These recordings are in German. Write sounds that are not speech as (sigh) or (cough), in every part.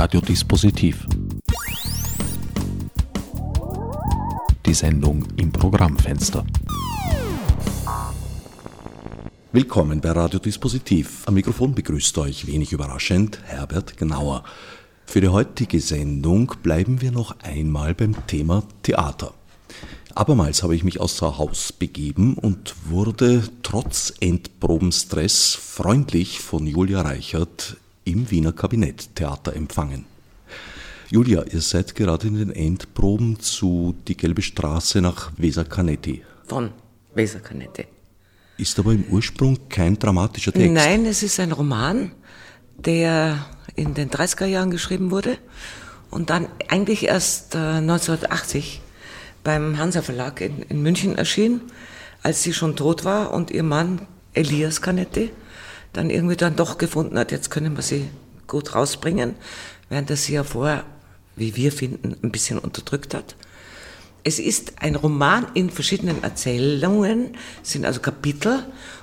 Radiodispositiv. Die Sendung im Programmfenster. Willkommen bei Radiodispositiv. Am Mikrofon begrüßt euch wenig überraschend Herbert Gnauer. Für die heutige Sendung bleiben wir noch einmal beim Thema Theater. Abermals habe ich mich außer Haus begeben und wurde trotz Endprobenstress freundlich von Julia Reichert im Wiener Kabinetttheater empfangen. Julia, ihr seid gerade in den Endproben zu Die Gelbe Straße nach Weser Canetti. Von Weser Canetti. Ist aber im Ursprung kein dramatischer Text. Nein, es ist ein Roman, der in den 30er Jahren geschrieben wurde und dann eigentlich erst äh, 1980 beim Hansa Verlag in, in München erschien, als sie schon tot war und ihr Mann Elias Canetti dann irgendwie dann doch gefunden hat, jetzt können wir sie gut rausbringen, während er sie ja vorher, wie wir finden, ein bisschen unterdrückt hat. Es ist ein Roman in verschiedenen Erzählungen, sind also Kapitel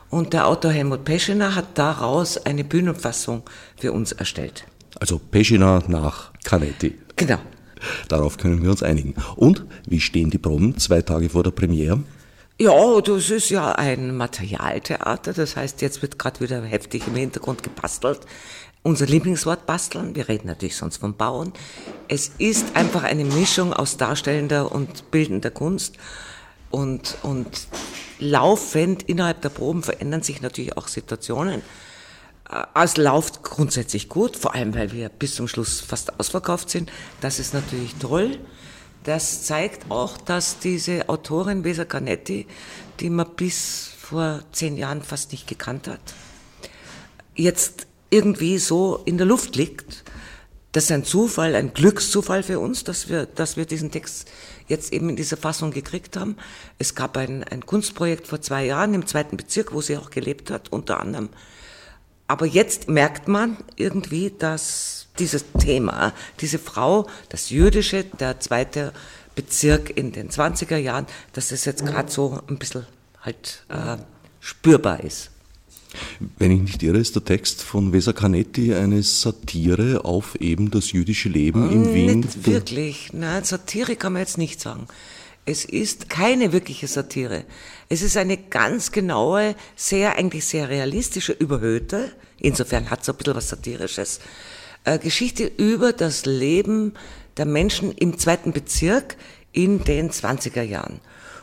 und der Autor Helmut Peschiner hat daraus eine Bühnenfassung für uns erstellt. Also Peschiner nach Canetti. Genau. Darauf können wir uns einigen. Und wie stehen die Proben zwei Tage vor der Premiere? Ja, das ist ja ein Materialtheater. Das heißt, jetzt wird gerade wieder heftig im Hintergrund gebastelt. Unser Lieblingswort basteln. Wir reden natürlich sonst vom Bauen. Es ist einfach eine Mischung aus darstellender und bildender Kunst. Und, und laufend innerhalb der Proben verändern sich natürlich auch Situationen. Äh, es läuft grundsätzlich gut, vor allem weil wir bis zum Schluss fast ausverkauft sind. Das ist natürlich toll. Das zeigt auch, dass diese Autorin Vesa Canetti, die man bis vor zehn Jahren fast nicht gekannt hat, jetzt irgendwie so in der Luft liegt. Das ist ein Zufall, ein Glückszufall für uns, dass wir, dass wir diesen Text jetzt eben in dieser Fassung gekriegt haben. Es gab ein, ein Kunstprojekt vor zwei Jahren im zweiten Bezirk, wo sie auch gelebt hat, unter anderem aber jetzt merkt man irgendwie, dass dieses Thema, diese Frau, das Jüdische, der zweite Bezirk in den 20er Jahren, dass das jetzt gerade so ein bisschen halt äh, spürbar ist. Wenn ich nicht irre, ist der Text von Weser Canetti eine Satire auf eben das jüdische Leben in Wien. Nicht wirklich. Nein, Satire kann man jetzt nicht sagen. Es ist keine wirkliche Satire. Es ist eine ganz genaue, sehr, eigentlich sehr realistische, überhöhte, insofern hat es ein bisschen was Satirisches, äh, Geschichte über das Leben der Menschen im zweiten Bezirk in den 20er Jahren.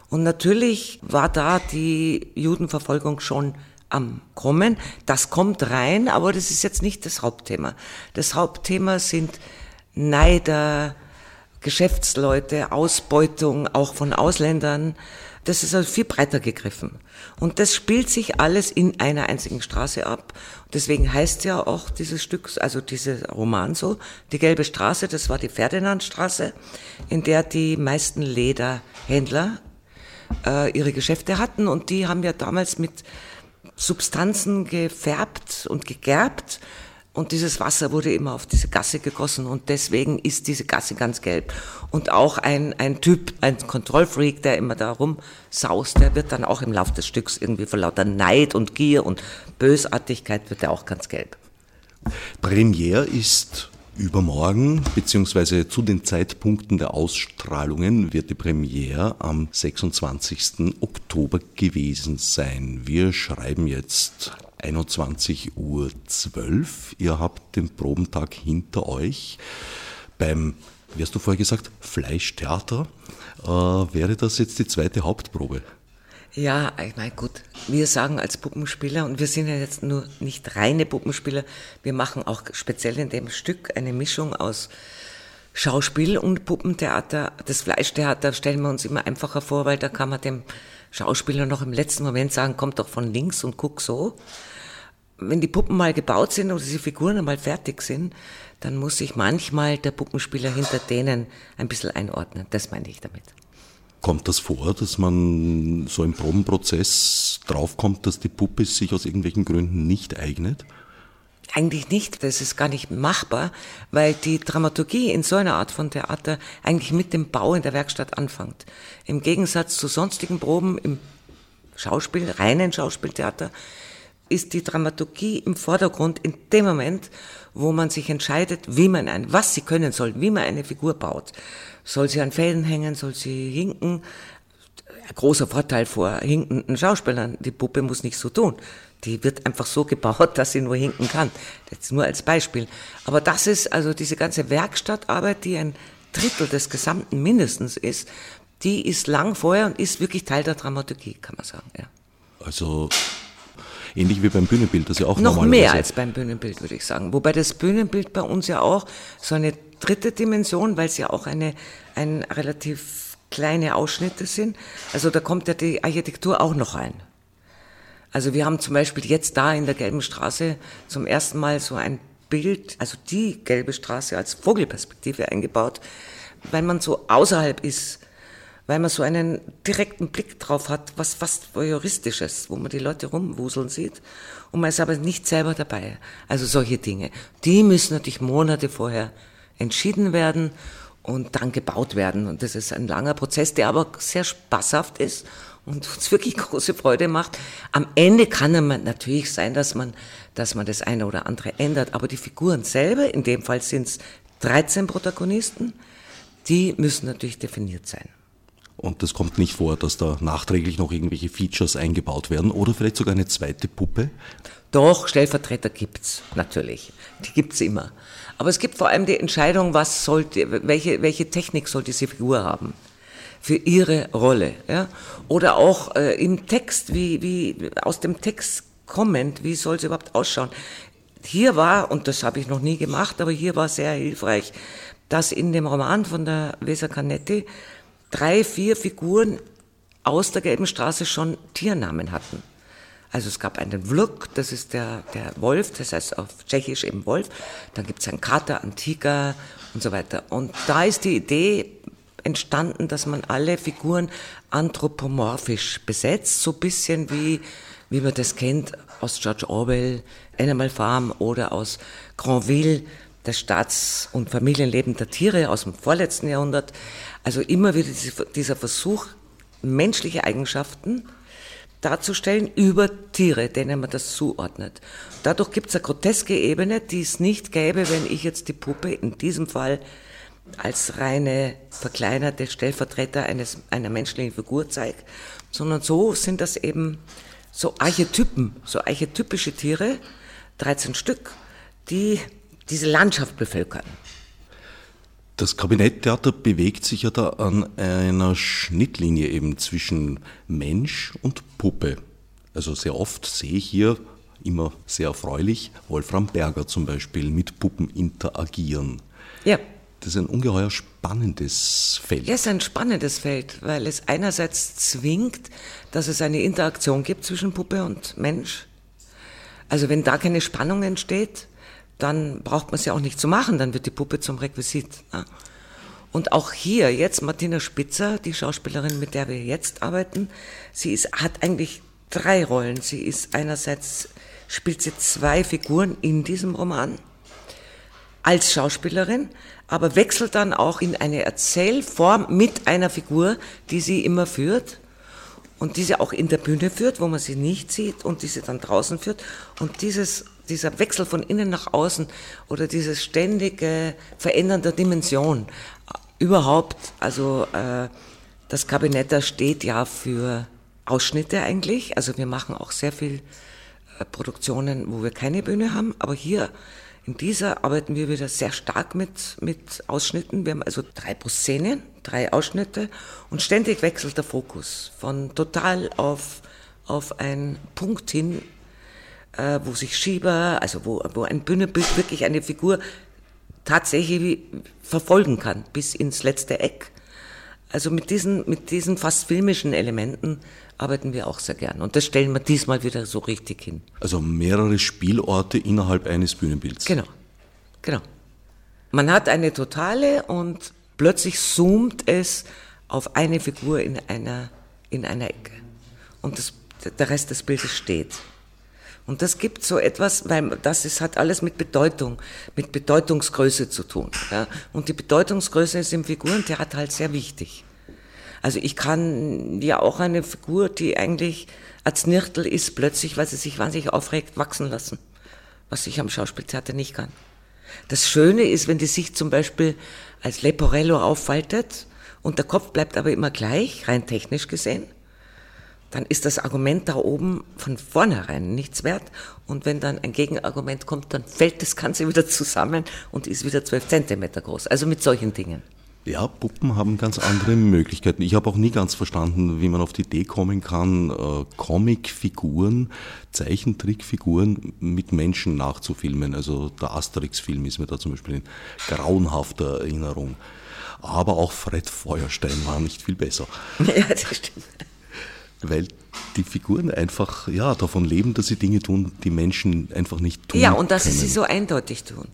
Und natürlich war da die Judenverfolgung schon am Kommen. Das kommt rein, aber das ist jetzt nicht das Hauptthema. Das Hauptthema sind Neider, Geschäftsleute, Ausbeutung auch von Ausländern. Das ist also viel breiter gegriffen. Und das spielt sich alles in einer einzigen Straße ab. Deswegen heißt ja auch dieses Stück, also dieser Roman so, die Gelbe Straße, das war die Ferdinandstraße, in der die meisten Lederhändler äh, ihre Geschäfte hatten. Und die haben ja damals mit Substanzen gefärbt und gegerbt, und dieses Wasser wurde immer auf diese Gasse gegossen und deswegen ist diese Gasse ganz gelb. Und auch ein, ein Typ, ein Kontrollfreak, der immer da rumsaust, der wird dann auch im Laufe des Stücks irgendwie vor lauter Neid und Gier und Bösartigkeit wird er auch ganz gelb. Premiere ist übermorgen, beziehungsweise zu den Zeitpunkten der Ausstrahlungen wird die Premiere am 26. Oktober gewesen sein. Wir schreiben jetzt 21.12 Uhr. Ihr habt den Probentag hinter euch. Beim, wie hast du vorher gesagt, Fleischtheater äh, wäre das jetzt die zweite Hauptprobe. Ja, ich meine, gut, wir sagen als Puppenspieler, und wir sind ja jetzt nur nicht reine Puppenspieler, wir machen auch speziell in dem Stück eine Mischung aus Schauspiel und Puppentheater. Das Fleischtheater stellen wir uns immer einfacher vor, weil da kann man dem Schauspieler noch im letzten Moment sagen, kommt doch von links und guck so wenn die Puppen mal gebaut sind oder die Figuren mal fertig sind, dann muss sich manchmal der Puppenspieler hinter denen ein bisschen einordnen. Das meine ich damit. Kommt das vor, dass man so im Probenprozess draufkommt, dass die Puppe sich aus irgendwelchen Gründen nicht eignet? Eigentlich nicht, das ist gar nicht machbar, weil die Dramaturgie in so einer Art von Theater eigentlich mit dem Bau in der Werkstatt anfängt. Im Gegensatz zu sonstigen Proben im Schauspiel, reinen Schauspieltheater, ist die Dramaturgie im Vordergrund in dem Moment, wo man sich entscheidet, wie man ein, was sie können soll, wie man eine Figur baut. Soll sie an Fäden hängen, soll sie hinken? Ein großer Vorteil vor hinkenden Schauspielern. Die Puppe muss nicht so tun. Die wird einfach so gebaut, (laughs) dass sie nur hinken kann. Das nur als Beispiel. Aber das ist also diese ganze Werkstattarbeit, die ein Drittel des Gesamten mindestens ist, die ist lang vorher und ist wirklich Teil der Dramaturgie, kann man sagen. Ja. Also ähnlich wie beim Bühnenbild, das ja auch noch mehr als beim Bühnenbild, würde ich sagen. Wobei das Bühnenbild bei uns ja auch so eine dritte Dimension, weil es ja auch eine ein relativ kleine Ausschnitte sind. Also da kommt ja die Architektur auch noch rein. Also wir haben zum Beispiel jetzt da in der Gelben Straße zum ersten Mal so ein Bild, also die Gelbe Straße als Vogelperspektive eingebaut, weil man so außerhalb ist weil man so einen direkten Blick drauf hat, was fast voyeuristisches, wo man die Leute rumwuseln sieht und man ist aber nicht selber dabei. Also solche Dinge. Die müssen natürlich Monate vorher entschieden werden und dann gebaut werden. Und das ist ein langer Prozess, der aber sehr spaßhaft ist und uns wirklich (laughs) große Freude macht. Am Ende kann es natürlich sein, dass man, dass man das eine oder andere ändert, aber die Figuren selber, in dem Fall sind es 13 Protagonisten, die müssen natürlich definiert sein. Und es kommt nicht vor, dass da nachträglich noch irgendwelche Features eingebaut werden oder vielleicht sogar eine zweite Puppe? Doch, Stellvertreter gibt's natürlich. Die gibt's immer. Aber es gibt vor allem die Entscheidung, was sollte, welche, welche Technik soll diese Figur haben für ihre Rolle, ja? Oder auch äh, im Text, wie, wie aus dem Text kommend, wie soll es überhaupt ausschauen? Hier war, und das habe ich noch nie gemacht, aber hier war sehr hilfreich, dass in dem Roman von der Weser Canetti drei, vier Figuren aus der Gelben Straße schon Tiernamen hatten. Also es gab einen Vluk, das ist der, der Wolf, das heißt auf Tschechisch eben Wolf. Dann gibt es einen Kater, einen Tiger und so weiter. Und da ist die Idee entstanden, dass man alle Figuren anthropomorphisch besetzt, so bisschen wie, wie man das kennt aus George Orwell, Animal Farm oder aus Granville, das Staats- und Familienleben der Tiere aus dem vorletzten Jahrhundert. Also immer wieder dieser Versuch, menschliche Eigenschaften darzustellen über Tiere, denen man das zuordnet. Dadurch gibt es eine groteske Ebene, die es nicht gäbe, wenn ich jetzt die Puppe in diesem Fall als reine verkleinerte Stellvertreter eines, einer menschlichen Figur zeige, sondern so sind das eben so Archetypen, so archetypische Tiere, 13 Stück, die diese Landschaft bevölkern. Das Kabinetttheater bewegt sich ja da an einer Schnittlinie eben zwischen Mensch und Puppe. Also sehr oft sehe ich hier immer sehr erfreulich Wolfram Berger zum Beispiel mit Puppen interagieren. Ja. Das ist ein ungeheuer spannendes Feld. Ja, es ist ein spannendes Feld, weil es einerseits zwingt, dass es eine Interaktion gibt zwischen Puppe und Mensch. Also wenn da keine Spannung entsteht, dann braucht man es ja auch nicht zu machen, dann wird die Puppe zum Requisit. Ne? Und auch hier, jetzt Martina Spitzer, die Schauspielerin, mit der wir jetzt arbeiten, sie ist, hat eigentlich drei Rollen. Sie ist einerseits, spielt sie zwei Figuren in diesem Roman als Schauspielerin, aber wechselt dann auch in eine Erzählform mit einer Figur, die sie immer führt und diese auch in der Bühne führt, wo man sie nicht sieht und diese dann draußen führt. Und dieses dieser Wechsel von innen nach außen oder dieses ständige Verändern der Dimension. Überhaupt, also äh, das Kabinett, da steht ja für Ausschnitte eigentlich. Also wir machen auch sehr viel äh, Produktionen, wo wir keine Bühne haben, aber hier in dieser arbeiten wir wieder sehr stark mit, mit Ausschnitten. Wir haben also drei pro Szene, drei Ausschnitte und ständig wechselt der Fokus von total auf, auf einen Punkt hin, äh, wo sich Schieber, also wo, wo ein Bühnenbild wirklich eine Figur tatsächlich verfolgen kann, bis ins letzte Eck. Also mit diesen, mit diesen fast filmischen Elementen arbeiten wir auch sehr gern. Und das stellen wir diesmal wieder so richtig hin. Also mehrere Spielorte innerhalb eines Bühnenbilds. Genau, genau. Man hat eine totale und plötzlich zoomt es auf eine Figur in einer, in einer Ecke. Und das, der Rest des Bildes steht. Und das gibt so etwas, weil das ist, hat alles mit Bedeutung, mit Bedeutungsgröße zu tun. Ja. Und die Bedeutungsgröße ist im Figurentheater halt sehr wichtig. Also ich kann ja auch eine Figur, die eigentlich als Nirtel ist, plötzlich, weil sie sich wahnsinnig aufregt, wachsen lassen. Was ich am Schauspieltheater nicht kann. Das Schöne ist, wenn die sich zum Beispiel als Leporello auffaltet und der Kopf bleibt aber immer gleich, rein technisch gesehen, dann ist das Argument da oben von vornherein nichts wert. Und wenn dann ein Gegenargument kommt, dann fällt das Ganze (laughs) wieder zusammen und ist wieder zwölf Zentimeter groß. Also mit solchen Dingen. Ja, Puppen haben ganz andere Möglichkeiten. Ich habe auch nie ganz verstanden, wie man auf die Idee kommen kann, äh, Comicfiguren, Zeichentrickfiguren mit Menschen nachzufilmen. Also der Asterix-Film ist mir da zum Beispiel in grauenhafter Erinnerung. Aber auch Fred Feuerstein war nicht viel besser. (laughs) Ja, das stimmt. Weil die Figuren einfach ja, davon leben, dass sie Dinge tun, die Menschen einfach nicht tun. Ja, und dass können. sie sie so eindeutig tun.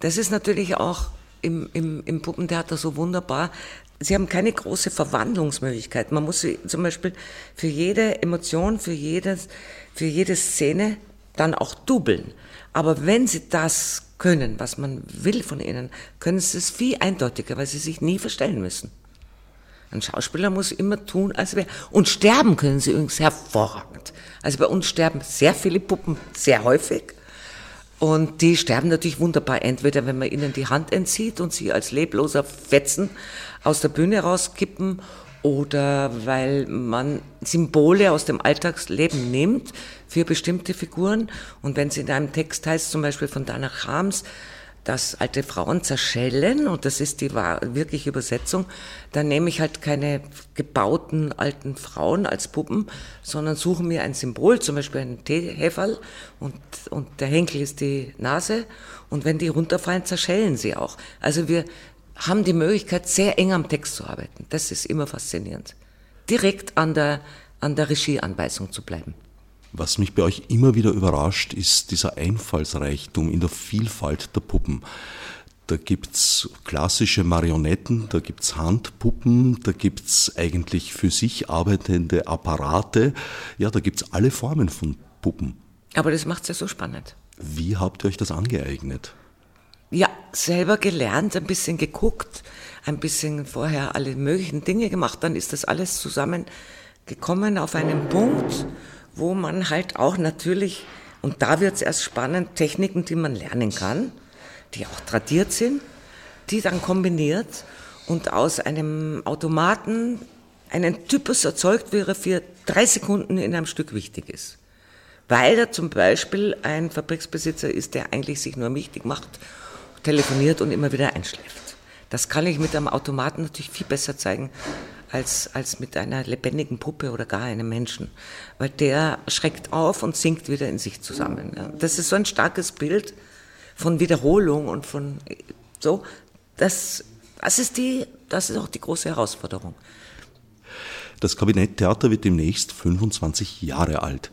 Das ist natürlich auch im, im, im Puppentheater so wunderbar. Sie haben keine große Verwandlungsmöglichkeit. Man muss sie zum Beispiel für jede Emotion, für, jedes, für jede Szene dann auch dubeln. Aber wenn sie das können, was man will von ihnen, können sie es viel eindeutiger, weil sie sich nie verstellen müssen. Ein Schauspieler muss immer tun, als wäre. Und sterben können sie übrigens hervorragend. Also bei uns sterben sehr viele Puppen sehr häufig. Und die sterben natürlich wunderbar, entweder wenn man ihnen die Hand entzieht und sie als lebloser Fetzen aus der Bühne rauskippen oder weil man Symbole aus dem Alltagsleben nimmt für bestimmte Figuren. Und wenn es in einem Text heißt, zum Beispiel von Dana Chams, dass alte Frauen zerschellen, und das ist die wirkliche Übersetzung, dann nehme ich halt keine gebauten alten Frauen als Puppen, sondern suche mir ein Symbol, zum Beispiel einen Teehäferl, und, und der Henkel ist die Nase, und wenn die runterfallen, zerschellen sie auch. Also wir haben die Möglichkeit, sehr eng am Text zu arbeiten. Das ist immer faszinierend. Direkt an der, an der Regieanweisung zu bleiben. Was mich bei euch immer wieder überrascht, ist dieser Einfallsreichtum in der Vielfalt der Puppen. Da gibt's klassische Marionetten, da gibt's Handpuppen, da gibt's eigentlich für sich arbeitende Apparate. Ja, da gibt's alle Formen von Puppen. Aber das macht's ja so spannend. Wie habt ihr euch das angeeignet? Ja, selber gelernt, ein bisschen geguckt, ein bisschen vorher alle möglichen Dinge gemacht, dann ist das alles zusammengekommen auf einen Punkt wo man halt auch natürlich, und da wird es erst spannend, Techniken, die man lernen kann, die auch tradiert sind, die dann kombiniert und aus einem Automaten einen Typus erzeugt, er für drei Sekunden in einem Stück wichtig ist. Weil er zum Beispiel ein Fabriksbesitzer ist, der eigentlich sich nur wichtig macht, telefoniert und immer wieder einschläft. Das kann ich mit einem Automaten natürlich viel besser zeigen, als, als mit einer lebendigen Puppe oder gar einem Menschen. Weil der schreckt auf und sinkt wieder in sich zusammen. Ja. Das ist so ein starkes Bild von Wiederholung und von so. Das, das, ist die, das ist auch die große Herausforderung. Das Kabinett Theater wird demnächst 25 Jahre alt.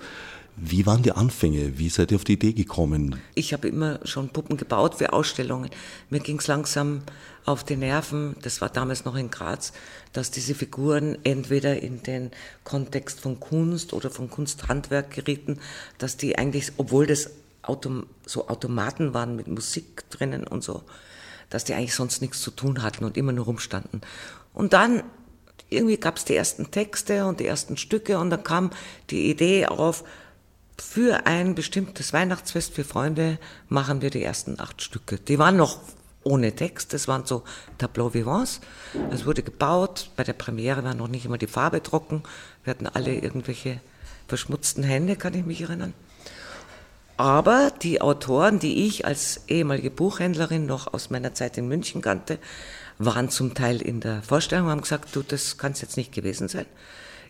Wie waren die Anfänge? Wie seid ihr auf die Idee gekommen? Ich habe immer schon Puppen gebaut für Ausstellungen. Mir ging es langsam auf die Nerven, das war damals noch in Graz, dass diese Figuren entweder in den Kontext von Kunst oder von Kunsthandwerk gerieten, dass die eigentlich, obwohl das Autom so Automaten waren mit Musik drinnen und so, dass die eigentlich sonst nichts zu tun hatten und immer nur rumstanden. Und dann irgendwie gab es die ersten Texte und die ersten Stücke und dann kam die Idee auf, für ein bestimmtes Weihnachtsfest für Freunde machen wir die ersten acht Stücke. Die waren noch ohne Text, das waren so Tableau vivants. Es wurde gebaut, bei der Premiere war noch nicht immer die Farbe trocken. Wir hatten alle irgendwelche verschmutzten Hände, kann ich mich erinnern. Aber die Autoren, die ich als ehemalige Buchhändlerin noch aus meiner Zeit in München kannte, waren zum Teil in der Vorstellung und haben gesagt, du, das kann es jetzt nicht gewesen sein.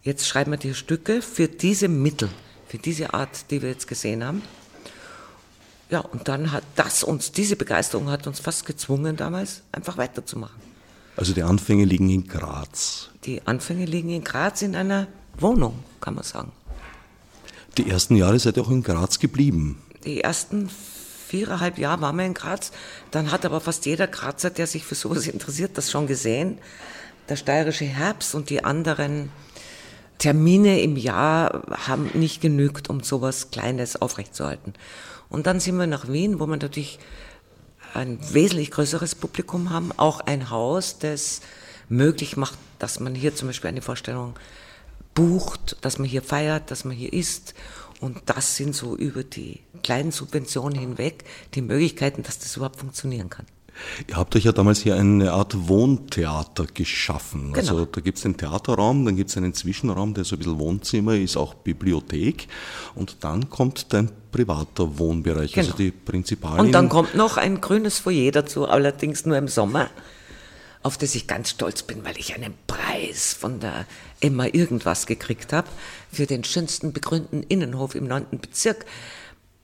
Jetzt schreiben wir die Stücke für diese Mittel für diese Art, die wir jetzt gesehen haben. Ja, und dann hat das uns, diese Begeisterung hat uns fast gezwungen damals, einfach weiterzumachen. Also die Anfänge liegen in Graz. Die Anfänge liegen in Graz in einer Wohnung, kann man sagen. Die ersten Jahre seid ihr auch in Graz geblieben. Die ersten viereinhalb Jahre waren wir in Graz. Dann hat aber fast jeder Grazer, der sich für sowas interessiert, das schon gesehen. Der steirische Herbst und die anderen Termine im Jahr haben nicht genügt, um sowas Kleines aufrechtzuerhalten. Und dann sind wir nach Wien, wo wir natürlich ein wesentlich größeres Publikum haben, auch ein Haus, das möglich macht, dass man hier zum Beispiel eine Vorstellung bucht, dass man hier feiert, dass man hier isst. Und das sind so über die kleinen Subventionen hinweg die Möglichkeiten, dass das überhaupt funktionieren kann. Ihr habt euch ja damals hier eine Art Wohntheater geschaffen. Genau. Also da gibt es den Theaterraum, dann gibt es einen Zwischenraum, der so ein bisschen Wohnzimmer ist, auch Bibliothek. Und dann kommt dein privater Wohnbereich, Genau. also die Prinzipalin. Und dann kommt noch ein grünes Foyer dazu, allerdings nur im Sommer, auf das ich ganz stolz bin, weil ich einen Preis von der Emma irgendwas gekriegt habe für den schönsten begrünten Innenhof im 9. Bezirk.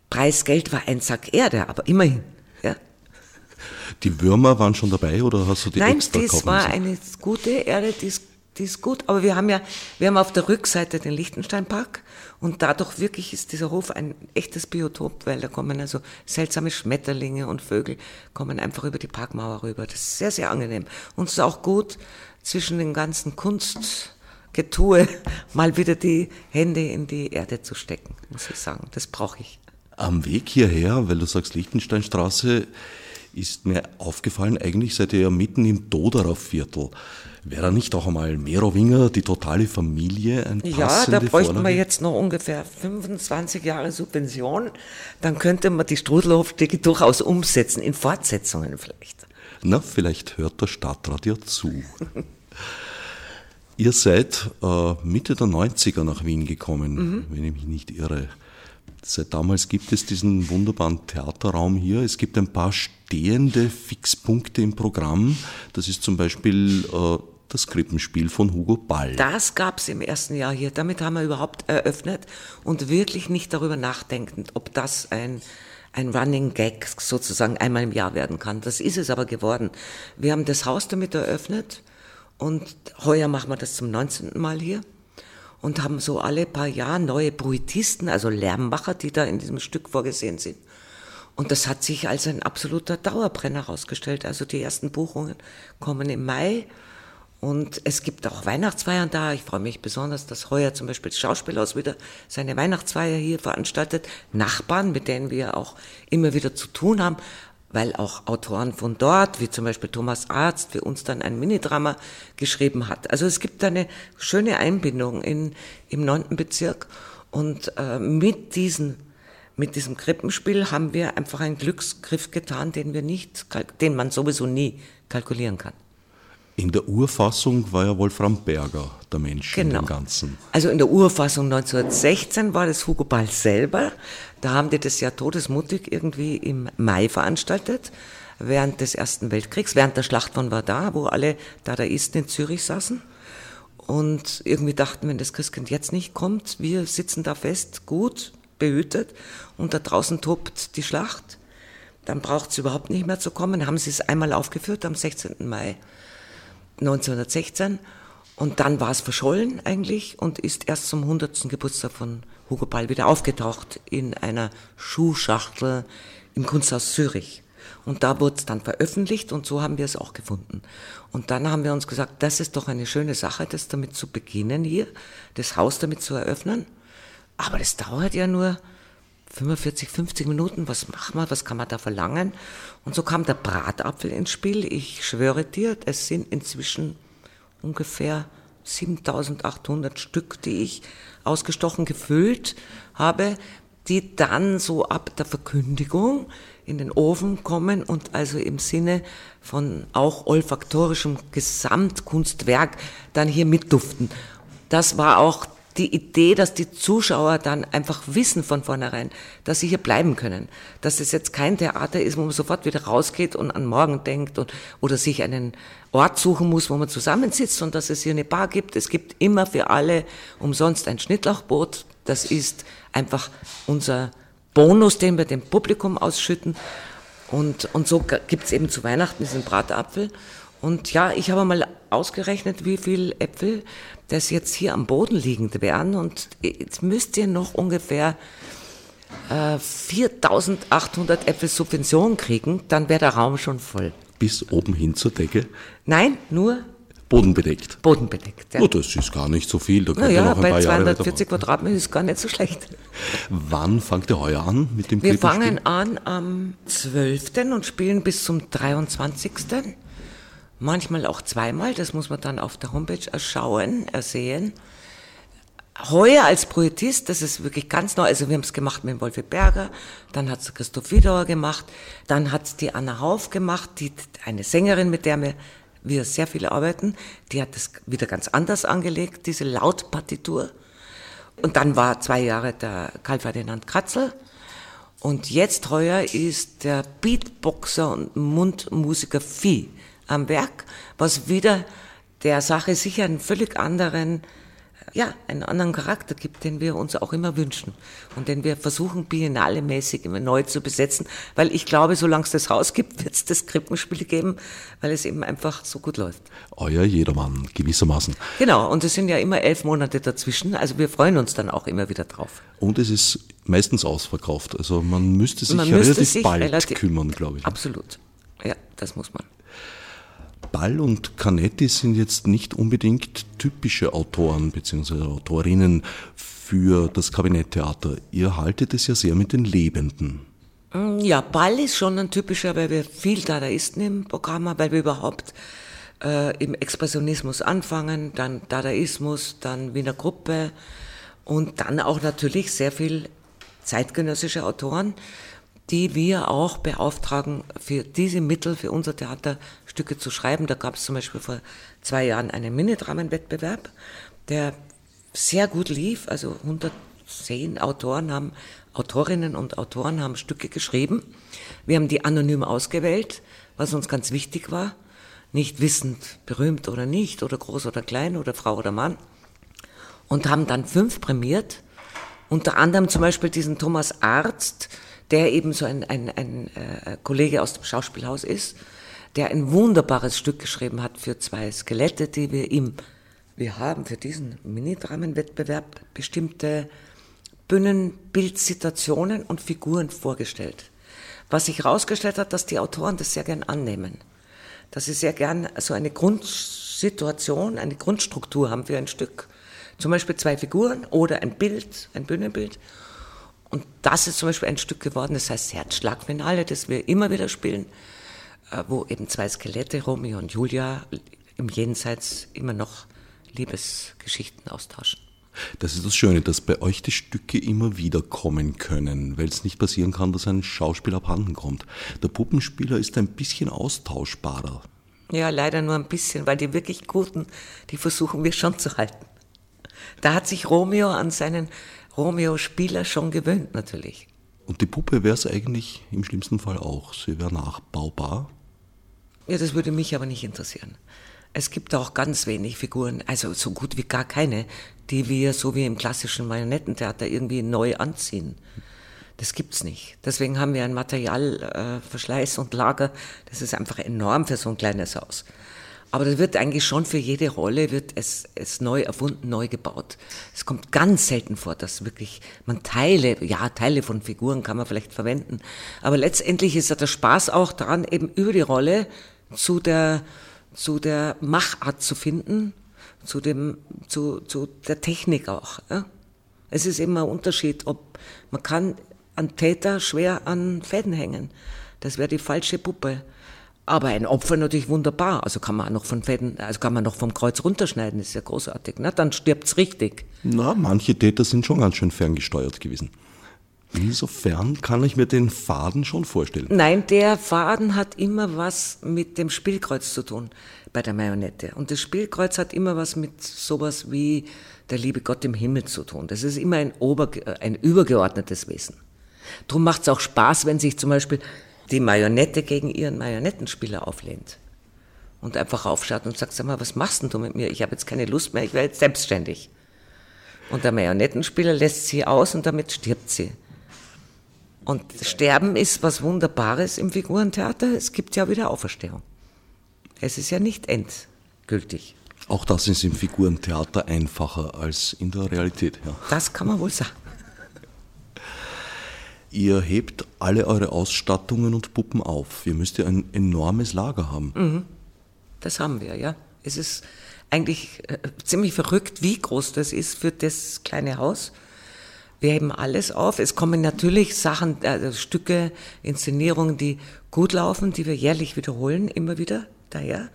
Preisgeld war ein Sack Erde, aber immerhin. Die Würmer waren schon dabei oder hast du die Nein, extra das war müssen? eine gute Erde, die ist, die ist gut. Aber wir haben ja, wir haben auf der Rückseite den Lichtensteinpark und dadurch wirklich ist dieser Hof ein echtes Biotop, weil da kommen also seltsame Schmetterlinge und Vögel kommen einfach über die Parkmauer rüber. Das ist sehr, sehr angenehm. Und es ist auch gut, zwischen den ganzen Kunstgetue (laughs) mal wieder die Hände in die Erde zu stecken, muss ich sagen. Das brauche ich. Am Weg hierher, weil du sagst Lichtensteinstraße, ist mir aufgefallen, eigentlich seid ihr ja mitten im Doderer Viertel. Wäre da nicht auch einmal Merowinger, die totale Familie, ein Ja, da bräuchten wir Vorlage? jetzt noch ungefähr 25 Jahre Subvention. Dann könnte man die Strudelhofstücke durchaus umsetzen, in Fortsetzungen vielleicht. Na, vielleicht hört der Stadtrat ja zu. Ihr seid äh, Mitte der 90er nach Wien gekommen, Mhm. wenn ich mich nicht irre. Seit damals gibt es diesen wunderbaren Theaterraum hier. Es gibt ein paar stehende Fixpunkte im Programm. Das ist zum Beispiel äh, das Krippenspiel von Hugo Ball. Das gab's im ersten Jahr hier. Damit haben wir überhaupt eröffnet und wirklich nicht darüber nachdenkend, ob das ein, ein Running Gag sozusagen einmal im Jahr werden kann. Das ist es aber geworden. Wir haben das Haus damit eröffnet und heuer machen wir das zum 19. Mal hier und haben so alle paar Jahre neue Bruitisten, also Lärmmacher, die da in diesem Stück vorgesehen sind. Und das hat sich als ein absoluter Dauerbrenner herausgestellt. Also die ersten Buchungen kommen im Mai und es gibt auch Weihnachtsfeiern da. Ich freue mich besonders, dass heuer zum Beispiel das Schauspielhaus wieder seine Weihnachtsfeier hier veranstaltet. Nachbarn, mit denen wir auch immer wieder zu tun haben, weil auch Autoren von dort, wie zum Beispiel Thomas Arzt, für uns dann ein Minidrama geschrieben hat. Also es gibt eine schöne Einbindung in, im neunten Bezirk und äh, mit diesen mit diesem Krippenspiel haben wir einfach einen Glücksgriff getan, den wir nicht, den man sowieso nie kalkulieren kann. In der Urfassung war ja Wolfram Berger der Mensch Genau. dem Ganzen. Also in der Urfassung 1916 war das Hugo Ball selber. Da haben die das ja todesmutig irgendwie im Mai veranstaltet, während des Ersten Weltkriegs, während der Schlacht von Verdun, wo alle Dadaisten in Zürich saßen. Und irgendwie dachten, wenn das Christkind jetzt nicht kommt, wir sitzen da fest, gut, behütet, und da draußen tobt die Schlacht, dann braucht es überhaupt nicht mehr zu kommen. Haben sie es einmal aufgeführt am 16. Mai 1916 und dann war es verschollen eigentlich und ist erst zum 100. Geburtstag von Hugo Ball wieder aufgetaucht in einer Schuhschachtel im Kunsthaus Zürich. Und da wurde es dann veröffentlicht und so haben wir es auch gefunden. Und dann haben wir uns gesagt, das ist doch eine schöne Sache, das damit zu beginnen hier, das Haus damit zu eröffnen. Aber das dauert ja nur 45, 50 Minuten, was macht man, was kann man da verlangen? Und so kam der Bratapfel ins Spiel. Ich schwöre dir, es sind inzwischen ungefähr 7800 Stück, die ich ausgestochen gefüllt habe, die dann so ab der Verkündigung in den Ofen kommen und also im Sinne von auch olfaktorischem Gesamtkunstwerk dann hier mitduften. Das war auch die Idee, dass die Zuschauer dann einfach wissen von vornherein, dass sie hier bleiben können. Dass es jetzt kein Theater ist, wo man sofort wieder rausgeht und an morgen denkt und, oder sich einen Ort suchen muss, wo man zusammensitzt und dass es hier eine Bar gibt. Es gibt immer für alle umsonst ein Schnittlauchboot. Das ist einfach unser Bonus, den wir dem Publikum ausschütten. Und, und so gibt's eben zu Weihnachten diesen Bratapfel. Und ja, ich habe mal ausgerechnet, wie viel Äpfel das jetzt hier am Boden liegend wären. Und jetzt müsst ihr noch ungefähr äh, 4800 Äpfel Subvention kriegen, dann wäre der Raum schon voll. Bis oben hin zur Decke, Nein, nur bodenbedeckt. bodenbedeckt. Ja. Oh, das ist gar nicht so viel, da Naja, ein bei paar Jahre 240 Quadratmeter ist gar nicht so schlecht. Wann fangt ihr heuer an mit dem Wir fangen an am 12. und spielen bis zum 23. manchmal auch zweimal, das muss man dann auf der Homepage erschauen, ersehen. Heuer als Poetist, das ist wirklich ganz neu, also wir haben es gemacht mit Wolfi Berger, dann hat es Christoph Wiedauer gemacht, dann hat es die Anna Hauf gemacht, die, eine Sängerin, mit der wir, wir sehr viel arbeiten, die hat das wieder ganz anders angelegt, diese Lautpartitur. Und dann war zwei Jahre der Karl Ferdinand Kratzel. Und jetzt heuer ist der Beatboxer und Mundmusiker Vieh am Werk, was wieder der Sache sicher einen völlig anderen ja, einen anderen Charakter gibt, den wir uns auch immer wünschen und den wir versuchen, biennale-mäßig immer neu zu besetzen, weil ich glaube, solange es das Haus gibt, wird es das Krippenspiel geben, weil es eben einfach so gut läuft. Euer Jedermann, gewissermaßen. Genau, und es sind ja immer elf Monate dazwischen, also wir freuen uns dann auch immer wieder drauf. Und es ist meistens ausverkauft, also man müsste sich man müsste relativ sich bald relativ, kümmern, glaube ich. Absolut, ja, das muss man. Ball und Canetti sind jetzt nicht unbedingt typische Autoren bzw. Autorinnen für das Kabinetttheater. Ihr haltet es ja sehr mit den Lebenden. Mm, ja, Ball ist schon ein typischer, weil wir viel Dadaisten im Programm haben, weil wir überhaupt äh, im Expressionismus anfangen, dann Dadaismus, dann Wiener Gruppe und dann auch natürlich sehr viel zeitgenössische Autoren die wir auch beauftragen, für diese Mittel, für unser Theater Stücke zu schreiben. Da gab es zum Beispiel vor zwei Jahren einen Minidramenwettbewerb, der sehr gut lief. Also 110 Autoren haben, Autorinnen und Autoren haben Stücke geschrieben. Wir haben die anonym ausgewählt, was uns ganz wichtig war. Nicht wissend, berühmt oder nicht, oder groß oder klein, oder Frau oder Mann. Und haben dann fünf prämiert. Unter anderem zum Beispiel diesen Thomas Arzt, der eben so ein, ein, ein äh, Kollege aus dem Schauspielhaus ist, der ein wunderbares Stück geschrieben hat für zwei Skelette, die wir ihm, wir haben für diesen Mini-Dramenwettbewerb bestimmte Bühnenbildsituationen und Figuren vorgestellt. Was sich herausgestellt hat, dass die Autoren das sehr gern annehmen. Dass sie sehr gern so eine Grundsituation, eine Grundstruktur haben für ein Stück. Zum Beispiel zwei Figuren oder ein Bild, ein Bühnenbild und das ist zum Beispiel ein Stück geworden, das heißt Herzschlagfinale, das wir immer wieder spielen, äh, wo eben zwei Skelette, Romeo und Julia, im Jenseits immer noch Liebesgeschichten austauschen. Das ist das Schöne, dass bei euch die Stücke immer wieder kommen können, weil es nicht passieren kann, dass ein Schauspiel abhanden kommt. Der Puppenspieler ist ein bisschen austauschbarer. Ja, leider nur ein bisschen, weil die wirklich guten, die versuchen wir schon zu halten. Da hat sich Romeo an seinen Romeo-Spieler schon gewöhnt natürlich. Und die Puppe wäre es eigentlich im schlimmsten Fall auch. Sie wäre nachbaubar. Ja, das würde mich aber nicht interessieren. Es gibt auch ganz wenig Figuren, also so gut wie gar keine, die wir so wie im klassischen Marionettentheater irgendwie neu anziehen. Das gibt's nicht. Deswegen haben wir ein Materialverschleiß äh, und Lager. Das ist einfach enorm für so ein kleines Haus. Aber da wird eigentlich schon für jede Rolle wird es, es neu erfunden, neu gebaut. Es kommt ganz selten vor, dass wirklich man Teile, ja, Teile von Figuren kann man vielleicht verwenden. Aber letztendlich ist ja der Spaß auch daran, eben über die Rolle zu der, zu der Machart zu finden, zu dem, zu, zu der Technik auch. Ja? Es ist immer ein Unterschied, ob man kann an Täter schwer an Fäden hängen. Das wäre die falsche Puppe. Aber ein Opfer natürlich wunderbar. Also kann man noch von Fäden, also kann man noch vom Kreuz runterschneiden, das ist ja großartig. Ne? Dann stirbt's richtig. Na, manche Täter sind schon ganz schön ferngesteuert gewesen. Insofern kann ich mir den Faden schon vorstellen. Nein, der Faden hat immer was mit dem Spielkreuz zu tun bei der Marionette. Und das Spielkreuz hat immer was mit sowas wie der liebe Gott im Himmel zu tun. Das ist immer ein, Ober, ein übergeordnetes Wesen. Drum macht's auch Spaß, wenn sich zum Beispiel die Marionette gegen ihren Marionettenspieler auflehnt und einfach aufschaut und sagt, sag mal, was machst denn du mit mir? Ich habe jetzt keine Lust mehr, ich werde jetzt selbstständig. Und der Marionettenspieler lässt sie aus und damit stirbt sie. Und Sterben ist was Wunderbares im Figurentheater. Es gibt ja wieder Auferstehung. Es ist ja nicht endgültig. Auch das ist im Figurentheater einfacher als in der Realität. Ja. Das kann man wohl sagen. Ihr hebt alle eure Ausstattungen und Puppen auf. Ihr müsst ja ein enormes Lager haben. Mhm. Das haben wir, ja. Es ist eigentlich äh, ziemlich verrückt, wie groß das ist für das kleine Haus. Wir heben alles auf. Es kommen natürlich Sachen, äh, Stücke, Inszenierungen, die gut laufen, die wir jährlich wiederholen, immer wieder. daher.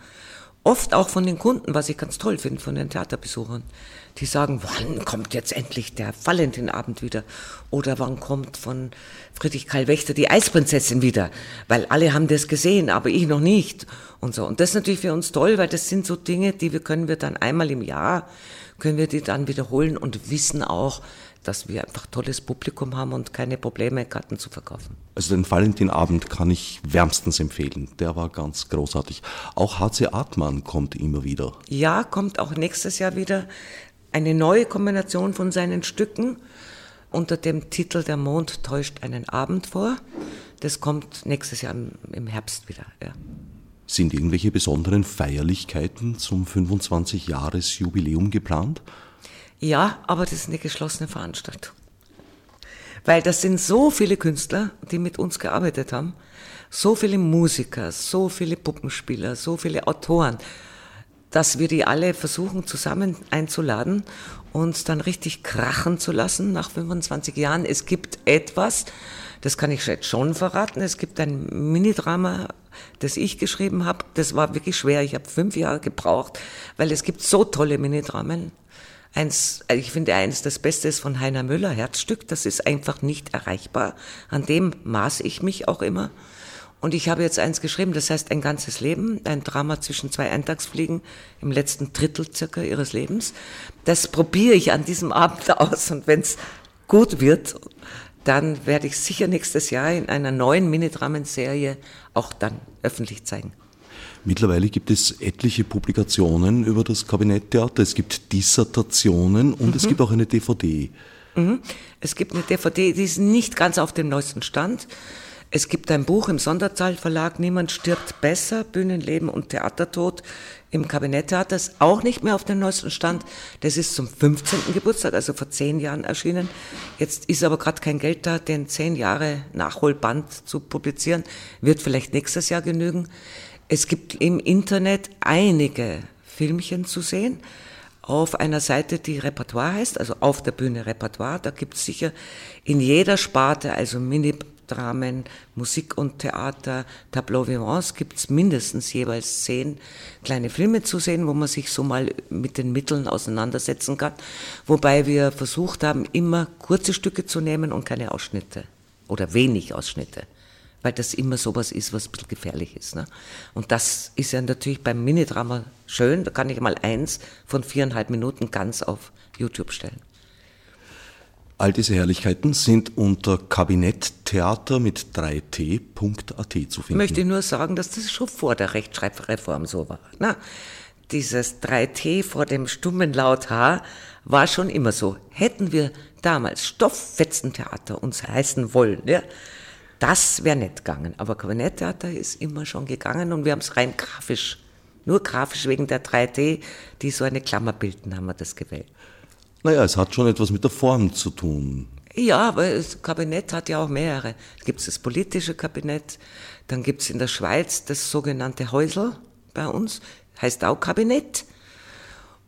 Oft auch von den Kunden, was ich ganz toll finde, von den Theaterbesuchern. Die sagen, wann kommt jetzt endlich der Valentinabend wieder? Oder wann kommt von Friedrich Karl Wächter die Eisprinzessin wieder? Weil alle haben das gesehen, aber ich noch nicht. Und so. Und das ist natürlich für uns toll, weil das sind so Dinge, die wir können wir dann einmal im Jahr, können wir die dann wiederholen und wissen auch, dass wir einfach tolles Publikum haben und keine Probleme, Karten zu verkaufen. Also den Valentinabend kann ich wärmstens empfehlen. Der war ganz großartig. Auch HC Artmann kommt immer wieder. Ja, kommt auch nächstes Jahr wieder eine neue Kombination von seinen Stücken unter dem Titel Der Mond täuscht einen Abend vor. Das kommt nächstes Jahr im Herbst wieder. Ja. Sind irgendwelche besonderen Feierlichkeiten zum 25-Jahres-Jubiläum geplant? Ja, aber das ist eine geschlossene Veranstaltung. Weil das sind so viele Künstler, die mit uns gearbeitet haben, so viele Musiker, so viele Puppenspieler, so viele Autoren, dass wir die alle versuchen zusammen einzuladen, uns dann richtig krachen zu lassen nach 25 Jahren. Es gibt etwas, das kann ich jetzt schon verraten, es gibt ein Minidrama, das ich geschrieben habe. Das war wirklich schwer, ich habe fünf Jahre gebraucht, weil es gibt so tolle Minidramen. Eins, also ich finde eins das Beste ist von Heiner Müller, Herzstück. Das ist einfach nicht erreichbar. An dem maß ich mich auch immer. Und ich habe jetzt eins geschrieben, das heißt ein ganzes Leben, ein Drama zwischen zwei Eintagsfliegen im letzten Drittel circa ihres Lebens. Das probiere ich an diesem Abend aus und wenn es gut wird, dann werde ich sicher nächstes Jahr in einer neuen Minidramenserie auch dann öffentlich zeigen. Mittlerweile gibt es etliche Publikationen über das Kabinetttheater. Es gibt Dissertationen und mhm. es gibt auch eine DVD. Mhm. Es gibt eine DVD, die ist nicht ganz auf dem neuesten Stand. Es gibt ein Buch im Sonderzahlverlag, Niemand stirbt besser, Bühnenleben und Theatertod im Kabinetttheater, ist auch nicht mehr auf dem neuesten Stand. Das ist zum 15. Geburtstag, also vor zehn Jahren erschienen. Jetzt ist aber gerade kein Geld da, den zehn Jahre Nachholband zu publizieren. Wird vielleicht nächstes Jahr genügen. Es gibt im Internet einige Filmchen zu sehen auf einer Seite, die Repertoire heißt, also auf der Bühne Repertoire. Da gibt es sicher in jeder Sparte, also Minidramen, Musik und Theater, Tableau Vivants, gibt es mindestens jeweils zehn kleine Filme zu sehen, wo man sich so mal mit den Mitteln auseinandersetzen kann. Wobei wir versucht haben, immer kurze Stücke zu nehmen und keine Ausschnitte oder wenig Ausschnitte weil das immer sowas ist, was ein bisschen gefährlich ist. Ne? Und das ist ja natürlich beim Minidrama schön, da kann ich mal eins von viereinhalb Minuten ganz auf YouTube stellen. All diese Herrlichkeiten sind unter Kabinetttheater mit 3t.at zu finden. Ich möchte nur sagen, dass das schon vor der Rechtschreibreform so war. Na, dieses 3t vor dem stummen Laut H war schon immer so. Hätten wir damals Stofffetzentheater uns heißen wollen, ja, das wäre nicht gegangen. Aber Kabinetttheater ist immer schon gegangen und wir haben es rein grafisch, nur grafisch wegen der 3D, die so eine Klammer bilden, haben wir das gewählt. Naja, es hat schon etwas mit der Form zu tun. Ja, aber das Kabinett hat ja auch mehrere. Es gibt das politische Kabinett, dann gibt es in der Schweiz das sogenannte Häusel bei uns, heißt auch Kabinett.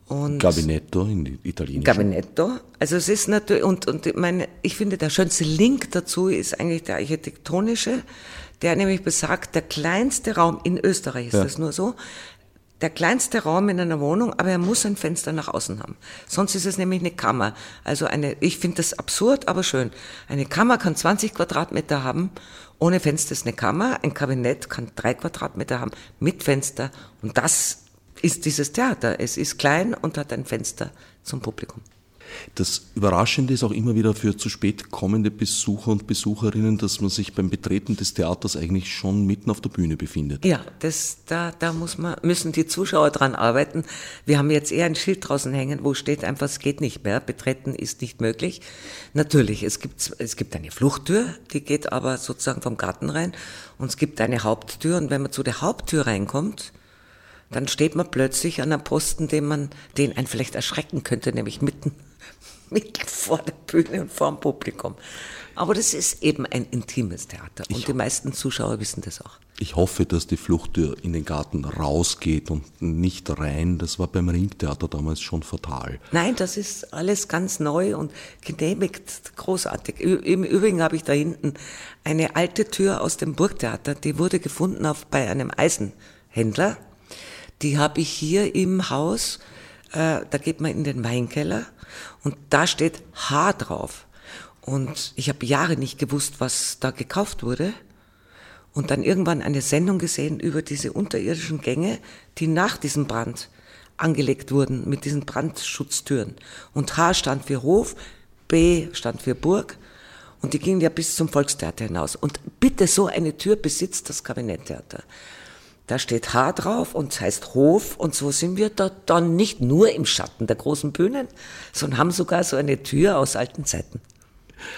Und Gabinetto in Italienisch. Gabinetto. Also es ist natürlich, und, und ich meine, ich finde, der schönste Link dazu ist eigentlich der architektonische, der nämlich besagt, der kleinste Raum, in Österreich ist ja. das nur so, der kleinste Raum in einer Wohnung, aber er muss ein Fenster nach außen haben. Sonst ist es nämlich eine Kammer. Also eine, ich finde das absurd, aber schön. Eine Kammer kann 20 Quadratmeter haben, ohne Fenster ist eine Kammer. Ein Kabinett kann drei Quadratmeter haben, mit Fenster. Und das ist dieses Theater. Es ist klein und hat ein Fenster zum Publikum. Das Überraschende ist auch immer wieder für zu spät kommende Besucher und Besucherinnen, dass man sich beim Betreten des Theaters eigentlich schon mitten auf der Bühne befindet. Ja, das, da, da muss man, müssen die Zuschauer dran arbeiten. Wir haben jetzt eher ein Schild draußen hängen, wo steht einfach, es geht nicht mehr, betreten ist nicht möglich. Natürlich, es gibt, es gibt eine Fluchttür, die geht aber sozusagen vom Garten rein und es gibt eine Haupttür und wenn man zu der Haupttür reinkommt, dann steht man plötzlich an einem Posten, den man, den einen vielleicht erschrecken könnte, nämlich mitten, mitten vor der Bühne und vor dem Publikum. Aber das ist eben ein intimes Theater und ich, die meisten Zuschauer wissen das auch. Ich hoffe, dass die Fluchttür in den Garten rausgeht und nicht rein. Das war beim Ringtheater damals schon fatal. Nein, das ist alles ganz neu und genehmigt, großartig. Im Übrigen habe ich da hinten eine alte Tür aus dem Burgtheater, die wurde gefunden auf, bei einem Eisenhändler Die habe ich hier im Haus, äh, da geht man in den Weinkeller und da steht H drauf. Und ich habe Jahre nicht gewusst, was da gekauft wurde. Und dann irgendwann eine Sendung gesehen über diese unterirdischen Gänge, die nach diesem Brand angelegt wurden mit diesen Brandschutztüren. Und H stand für Hof, B stand für Burg und die gingen ja bis zum Volkstheater hinaus. Und bitte, so eine Tür besitzt das Kabinetttheater. Da steht H drauf und heißt Hof und so sind wir da dann nicht nur im Schatten der großen Bühnen, sondern haben sogar so eine Tür aus alten Zeiten.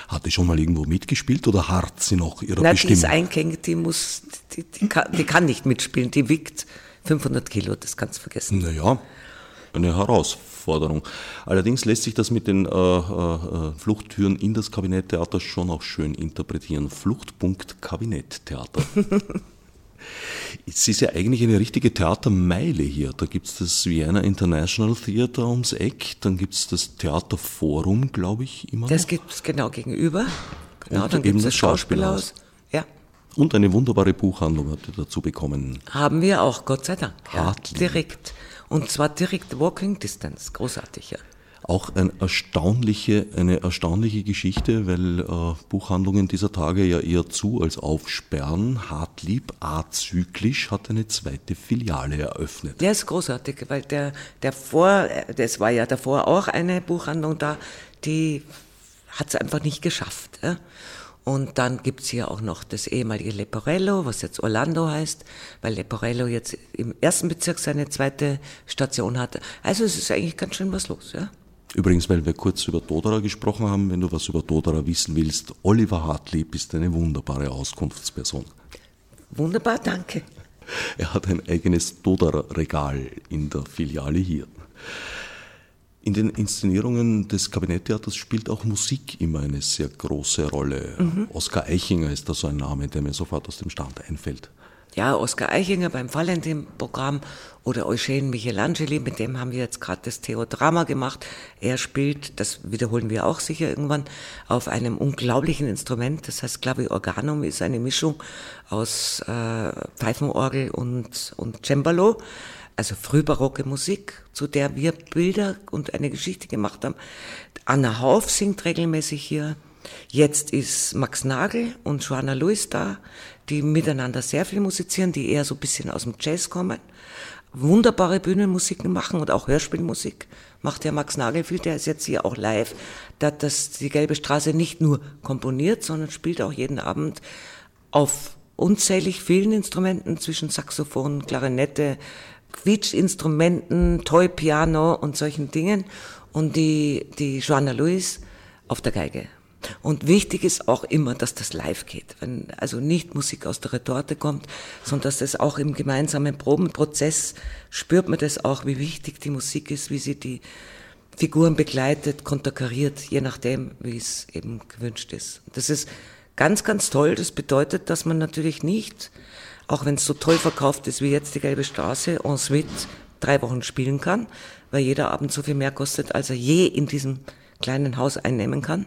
Hat die schon mal irgendwo mitgespielt oder hart sie noch ihrer Na, Bestimmung? die ist eingängig, die muss, die, die, kann, die kann nicht mitspielen, die wiegt 500 Kilo, das kannst du vergessen. Naja, eine Herausforderung. Allerdings lässt sich das mit den äh, äh, Fluchttüren in das Kabinetttheater schon auch schön interpretieren. Fluchtpunkt Kabinetttheater. (laughs) Es ist ja eigentlich eine richtige Theatermeile hier. Da gibt es das Vienna International Theater ums Eck, dann gibt es das Theaterforum, glaube ich, immer Das noch. gibt es genau gegenüber. Genau, Und dann eben gibt es das Schauspielhaus. Schauspielhaus. Ja, Und eine wunderbare Buchhandlung hat ihr dazu bekommen. haben wir auch, Gott sei Dank. Ja, direkt. Und zwar direkt Walking Distance. Großartig, ja. Auch ein erstaunliche, eine erstaunliche Geschichte, weil äh, Buchhandlungen dieser Tage ja eher zu als aufsperren. Hartlieb, azyklisch, hat eine zweite Filiale eröffnet. Der ist großartig, weil der, der vor, das war ja davor auch eine Buchhandlung da, die hat es einfach nicht geschafft. Ja? Und dann gibt's hier auch noch das ehemalige Leporello, was jetzt Orlando heißt, weil Leporello jetzt im ersten Bezirk seine zweite Station hatte. Also es ist eigentlich ganz schön was los. Ja? Übrigens, weil wir kurz über Dodera gesprochen haben, wenn du was über Dodera wissen willst, Oliver Hartlieb ist eine wunderbare Auskunftsperson. Wunderbar, danke. Er hat ein eigenes Dodera-Regal in der Filiale hier. In den Inszenierungen des Kabinetttheaters spielt auch Musik immer eine sehr große Rolle. Oskar Eichinger ist da so ein Name, der mir sofort aus dem Stand einfällt. Ja, Oskar Eichinger beim Valentin-Programm oder Eugen Michelangeli, mit dem haben wir jetzt gerade das Theodrama gemacht. Er spielt, das wiederholen wir auch sicher irgendwann, auf einem unglaublichen Instrument. Das heißt, Clavi Organum ist eine Mischung aus äh, Pfeifenorgel und, und Cembalo. Also frühbarocke Musik, zu der wir Bilder und eine Geschichte gemacht haben. Anna Hauf singt regelmäßig hier. Jetzt ist Max Nagel und Joanna Lewis da, die miteinander sehr viel musizieren, die eher so ein bisschen aus dem Jazz kommen. Wunderbare Bühnenmusiken machen und auch Hörspielmusik macht ja Max Nagel viel, der ist jetzt hier auch live. Der hat das, die Gelbe Straße nicht nur komponiert, sondern spielt auch jeden Abend auf unzählig vielen Instrumenten zwischen Saxophon, Klarinette, Quietschinstrumenten, Toy Piano und solchen Dingen und die, die Joanna Lewis auf der Geige. Und wichtig ist auch immer, dass das live geht. Wenn also nicht Musik aus der Retorte kommt, sondern dass das auch im gemeinsamen Probenprozess spürt man das auch, wie wichtig die Musik ist, wie sie die Figuren begleitet, konterkariert, je nachdem, wie es eben gewünscht ist. Das ist ganz, ganz toll. Das bedeutet, dass man natürlich nicht, auch wenn es so toll verkauft ist wie jetzt die Gelbe Straße, en suite drei Wochen spielen kann, weil jeder Abend so viel mehr kostet, als er je in diesem kleinen Haus einnehmen kann.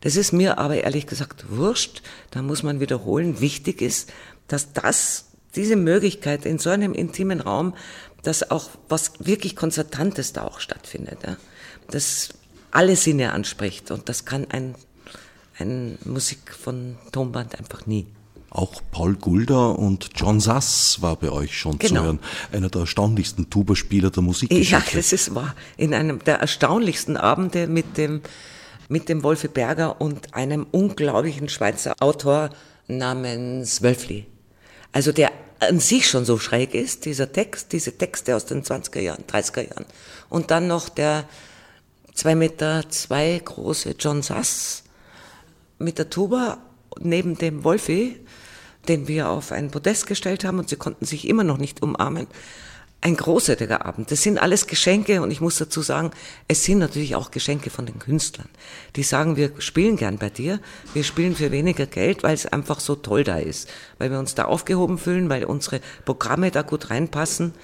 Das ist mir aber ehrlich gesagt wurscht. Da muss man wiederholen. Wichtig ist, dass das, diese Möglichkeit in so einem intimen Raum, dass auch was wirklich Konzertantes da auch stattfindet. Ja? Das alle Sinne anspricht. Und das kann ein, ein Musik von Tonband einfach nie. Auch Paul Gulda und John Sass war bei euch schon zu Genau. hören. Einer der erstaunlichsten Tuberspieler der Ja, Musikgeschichte. das ist wahr. In einem der erstaunlichsten Abende mit dem, mit dem Wolfi Berger und einem unglaublichen Schweizer Autor namens Wölfli. Also der an sich schon so schräg ist, dieser Text, diese Texte aus den 20er Jahren, 30er Jahren. Und dann noch der zwei Meter zwei große John Sass mit der Tuba neben dem Wolfi, den wir auf ein Podest gestellt haben und sie konnten sich immer noch nicht umarmen. Ein großartiger Abend. Das sind alles Geschenke und ich muss dazu sagen, es sind natürlich auch Geschenke von den Künstlern. Die sagen, wir spielen gern bei dir, wir spielen für weniger Geld, weil es einfach so toll da ist, weil wir uns da aufgehoben fühlen, weil unsere Programme da gut reinpassen,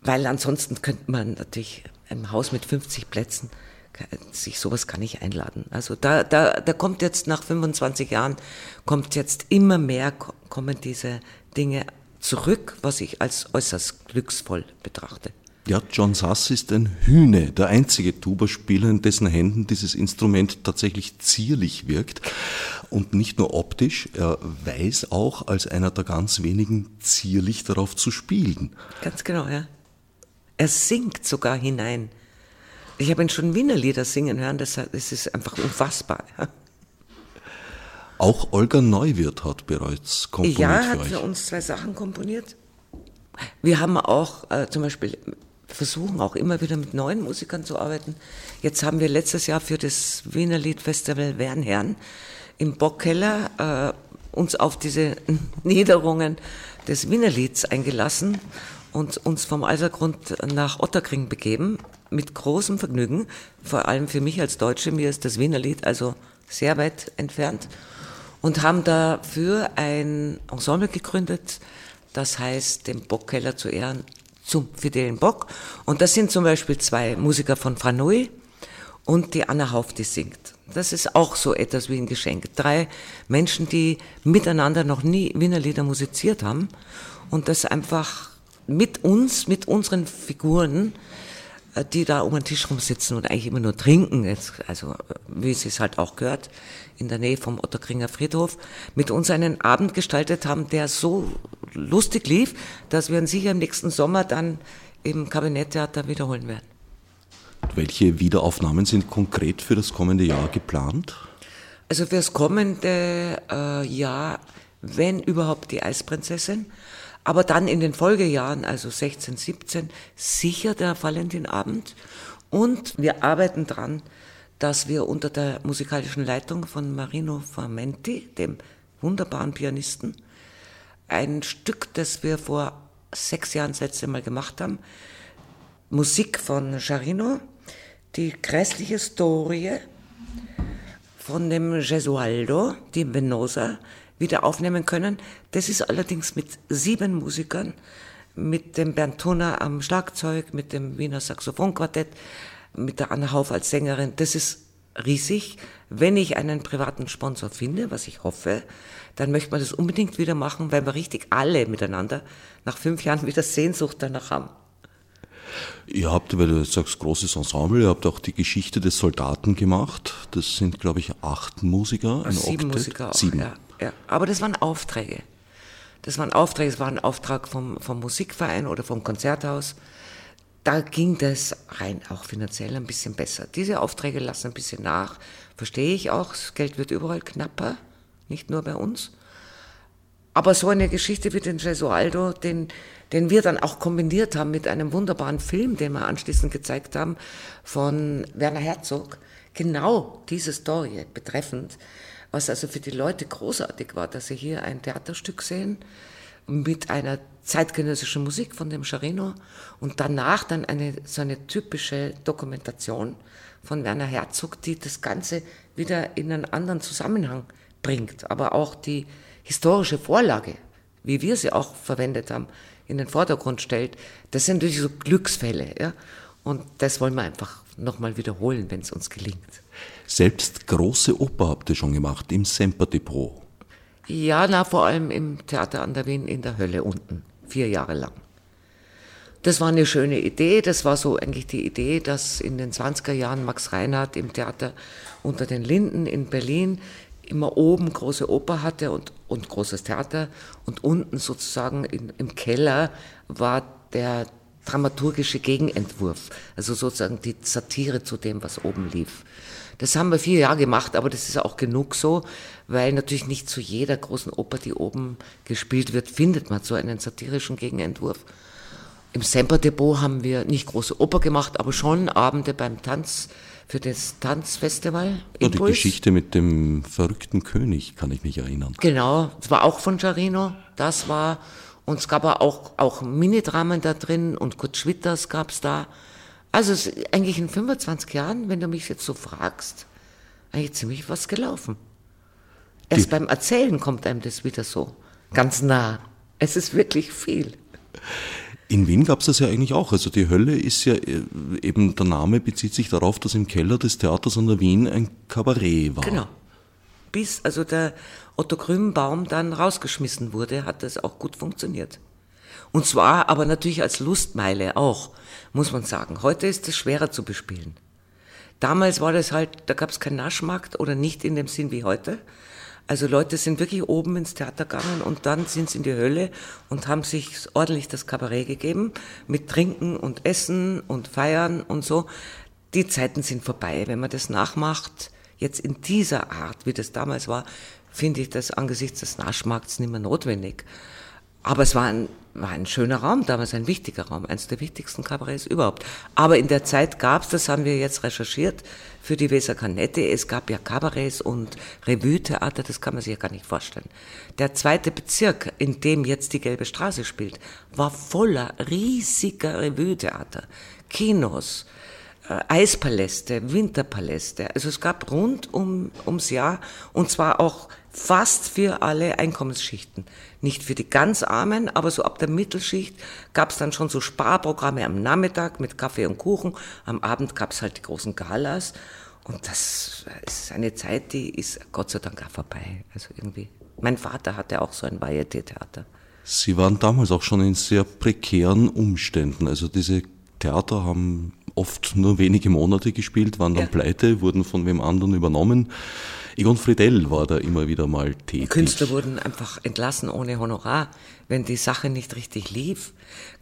weil ansonsten könnte man natürlich im Haus mit 50 Plätzen sich sowas kann ich einladen. Also da, da, da kommt jetzt nach 25 Jahren, kommt jetzt immer mehr, ko- kommen diese Dinge zurück, was ich als äußerst glücksvoll betrachte. Ja, John Sass ist ein Hühne, der einzige Tuba-Spieler, in dessen Händen dieses Instrument tatsächlich zierlich wirkt. Und nicht nur optisch, er weiß auch als einer der ganz wenigen zierlich darauf zu spielen. Ganz genau, ja. Er singt sogar hinein. Ich habe ihn schon Wiener Lieder singen hören, das, das ist einfach unfassbar. Ja. Auch Olga Neuwirth hat bereits komponiert. Ja, hat für, uns zwei Sachen komponiert. Wir haben auch äh, zum Beispiel versuchen auch immer wieder mit neuen Musikern zu arbeiten. Jetzt haben wir letztes Jahr für das Wiener Liedfestival Wernherrn im Bockkeller äh, uns auf diese (laughs) Niederungen des Wiener Lieds eingelassen und uns vom Alsergrund nach Otterkring begeben, mit großem Vergnügen, vor allem für mich als Deutsche, mir ist das Wiener Lied also sehr weit entfernt und haben dafür ein Ensemble gegründet, das heißt, dem Bockkeller zu Ehren zum Fidelen Bock. Und das sind zum Beispiel zwei Musiker von Franui und die Anna Hauf, die singt. Das ist auch so etwas wie ein Geschenk. Drei Menschen, die miteinander noch nie Wiener Lieder musiziert haben und das einfach mit uns, mit unseren Figuren, die da um den Tisch rumsitzen und eigentlich immer nur trinken, also wie es sich halt auch gehört, in der Nähe vom Otterkringer Friedhof, mit uns einen Abend gestaltet haben, der so lustig lief, dass wir ihn sicher im nächsten Sommer dann im Kabinetttheater wiederholen werden. Welche Wiederaufnahmen sind konkret für das kommende Jahr geplant? Also für das kommende äh, Jahr, wenn überhaupt die Eisprinzessin, aber dann in den Folgejahren, also 16, 17, sicher der Valentinabend. Und wir arbeiten dran, dass wir unter der musikalischen Leitung von Marino Famenti, dem wunderbaren Pianisten, ein Stück, das wir vor sechs Jahren das letzte Mal gemacht haben, Musik von Charino, die grässliche Storie von dem Gesualdo, die Venosa, wieder aufnehmen können. Das ist allerdings mit sieben Musikern, mit dem Bernd Turner am Schlagzeug, mit dem Wiener Saxophonquartett, mit der Anna Hauf als Sängerin. Das ist riesig. Wenn ich einen privaten Sponsor finde, was ich hoffe, dann möchte man das unbedingt wieder machen, weil wir richtig alle miteinander nach fünf Jahren wieder Sehnsucht danach haben. Ihr habt, weil du sagst, großes Ensemble, ihr habt auch die Geschichte des Soldaten gemacht. Das sind, glaube ich, acht Musiker. Ein Sieben Oktet. Musiker auch, Sieben. Ja, ja. Aber das waren Aufträge. Das waren Aufträge, es war ein Auftrag vom, vom Musikverein oder vom Konzerthaus. Da ging das rein auch finanziell ein bisschen besser. Diese Aufträge lassen ein bisschen nach. Verstehe ich auch. Das Geld wird überall knapper, nicht nur bei uns. Aber so eine Geschichte wie den Gesualdo, den, den wir dann auch kombiniert haben mit einem wunderbaren Film, den wir anschließend gezeigt haben, von Werner Herzog, genau diese Story betreffend, was also für die Leute großartig war, dass sie hier ein Theaterstück sehen mit einer zeitgenössischen Musik von dem Charino und danach dann eine so eine typische Dokumentation von Werner Herzog, die das Ganze wieder in einen anderen Zusammenhang bringt, aber auch die historische Vorlage, wie wir sie auch verwendet haben, in den Vordergrund stellt, das sind natürlich so Glücksfälle. Ja? Und das wollen wir einfach nochmal wiederholen, wenn es uns gelingt. Selbst große Oper habt ihr schon gemacht, im Semper-Depot. Ja, na, vor allem im Theater an der Wien in der Hölle unten, vier Jahre lang. Das war eine schöne Idee. Das war so eigentlich die Idee, dass in den 20er Jahren Max Reinhardt im Theater unter den Linden in Berlin immer oben große Oper hatte und, und großes Theater und unten sozusagen in, im Keller war der dramaturgische Gegenentwurf, also sozusagen die Satire zu dem, was oben lief. Das haben wir vier Jahre gemacht, aber das ist auch genug so, weil natürlich nicht zu jeder großen Oper, die oben gespielt wird, findet man so einen satirischen Gegenentwurf. Im Semper Depot haben wir nicht große Oper gemacht, aber schon Abende beim Tanz für das Tanzfestival. Ja, die Geschichte mit dem verrückten König, kann ich mich erinnern. Genau, das war auch von Jarino. Das war, und es gab auch, auch Minidramen da drin und Kurt Schwitters gab es da. Also es ist eigentlich in 25 Jahren, wenn du mich jetzt so fragst, eigentlich ziemlich was gelaufen. Erst die beim Erzählen kommt einem das wieder so ganz nah. Es ist wirklich viel. In Wien gab es das ja eigentlich auch. Also die Hölle ist ja äh, eben, der Name bezieht sich darauf, dass im Keller des Theaters an der Wien ein Kabarett war. Genau. Bis also der Otto Grünbaum dann rausgeschmissen wurde, hat das auch gut funktioniert. Und zwar aber natürlich als Lustmeile auch, muss man sagen. Heute ist es schwerer zu bespielen. Damals war das halt, da gab es keinen Naschmarkt oder nicht in dem Sinn wie heute. Also Leute sind wirklich oben ins Theater gegangen und dann sind sie in die Hölle und haben sich ordentlich das Kabarett gegeben mit Trinken und Essen und Feiern und so. Die Zeiten sind vorbei. Wenn man das nachmacht, jetzt in dieser Art, wie das damals war, finde ich das angesichts des Naschmarkts nicht mehr notwendig. Aber es war ein, war ein schöner Raum, damals ein wichtiger Raum, eines der wichtigsten Kabarets überhaupt. Aber in der Zeit gab es, das haben wir jetzt recherchiert für die Weser Kanette, es gab ja Kabarets und Revue-Theater, das kann man sich ja gar nicht vorstellen. Der zweite Bezirk, in dem jetzt die Gelbe Straße spielt, war voller riesiger Revue-Theater, Kinos, äh, Eispaläste, Winterpaläste. Also es gab rund um, ums Jahr und zwar auch fast für alle Einkommensschichten. Nicht für die ganz Armen, aber so ab der Mittelschicht gab es dann schon so Sparprogramme am Nachmittag mit Kaffee und Kuchen. Am Abend gab es halt die großen Galas. Und das ist eine Zeit, die ist Gott sei Dank auch vorbei. Also irgendwie. Mein Vater hatte auch so ein Varieté-Theater. Sie waren damals auch schon in sehr prekären Umständen. Also diese Theater haben oft nur wenige Monate gespielt, waren dann ja. pleite, wurden von wem anderen übernommen. Egon Friedel war da immer wieder mal tätig. Künstler wurden einfach entlassen ohne Honorar, wenn die Sache nicht richtig lief.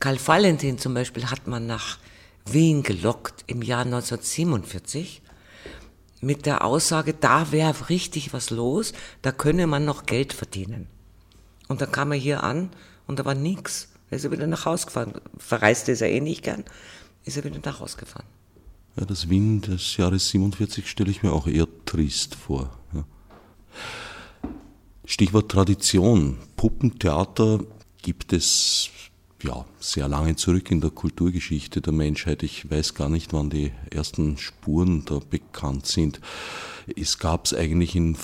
Karl Valentin zum Beispiel hat man nach Wien gelockt im Jahr 1947 mit der Aussage, da wäre richtig was los, da könne man noch Geld verdienen. Und dann kam er hier an und da war nichts. Er ist er wieder nach Hause gefahren. Verreist ist er eh nicht gern ist er wieder nach Hause gefahren. Ja, das Wien des Jahres 47 stelle ich mir auch eher trist vor. Ja. Stichwort Tradition. Puppentheater gibt es ja, sehr lange zurück in der Kulturgeschichte der Menschheit. Ich weiß gar nicht, wann die ersten Spuren da bekannt sind. Es gab es eigentlich in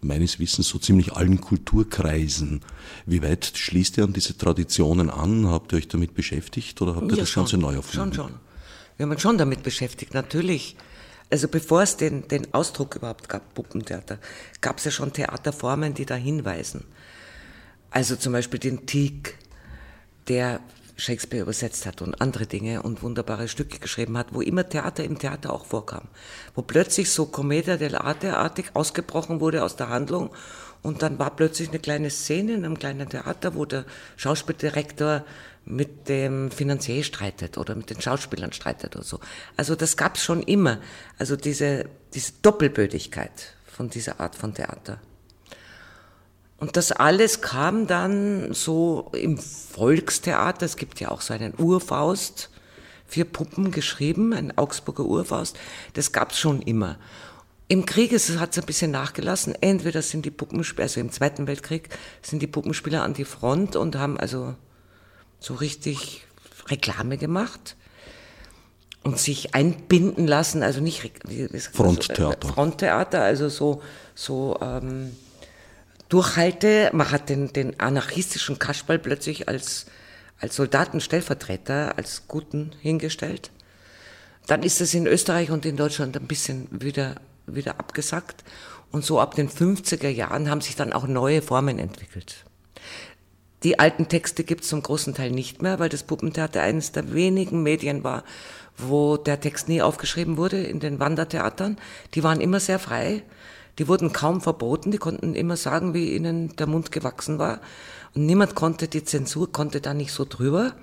meines Wissens so ziemlich allen Kulturkreisen. Wie weit schließt ihr an diese Traditionen an? Habt ihr euch damit beschäftigt oder habt ihr ja, das schon, Ganze neu erfunden? Schon, schon. Wir haben uns schon damit beschäftigt, natürlich. Also bevor es den, den Ausdruck überhaupt gab, Puppentheater, gab es ja schon Theaterformen, die da hinweisen. Also zum Beispiel den Teak, der Shakespeare übersetzt hat und andere Dinge und wunderbare Stücke geschrieben hat, wo immer Theater im Theater auch vorkam. Wo plötzlich so Commedia dell'arte-artig ausgebrochen wurde aus der Handlung und dann war plötzlich eine kleine Szene in einem kleinen Theater, wo der Schauspieldirektor mit dem Finanzier streitet oder mit den Schauspielern streitet oder so. Also das gab es schon immer. Also diese, diese Doppelbödigkeit von dieser Art von Theater. Und das alles kam dann so im Volkstheater. Es gibt ja auch so einen Urfaust, vier Puppen geschrieben, ein Augsburger Urfaust. Das gab's schon immer. Im Krieg hat es ein bisschen nachgelassen. Entweder sind die Puppenspieler, also im Zweiten Weltkrieg, sind die Puppenspieler an die Front und haben also so richtig Reklame gemacht und sich einbinden lassen, also nicht Fronttheater. Fronttheater, also so so ähm, durchhalte. Man hat den, den anarchistischen Kasperl plötzlich als, als Soldatenstellvertreter, als Guten hingestellt. Dann ist es in Österreich und in Deutschland ein bisschen wieder, wieder abgesackt. Und so ab den 50er Jahren haben sich dann auch neue Formen entwickelt. Die alten Texte gibt es zum großen Teil nicht mehr, weil das Puppentheater eines der wenigen Medien war, wo der Text nie aufgeschrieben wurde in den Wandertheatern. Die waren immer sehr frei. Die wurden kaum verboten, die konnten immer sagen, wie ihnen der Mund gewachsen war. Und niemand konnte, die Zensur konnte da nicht so drüber.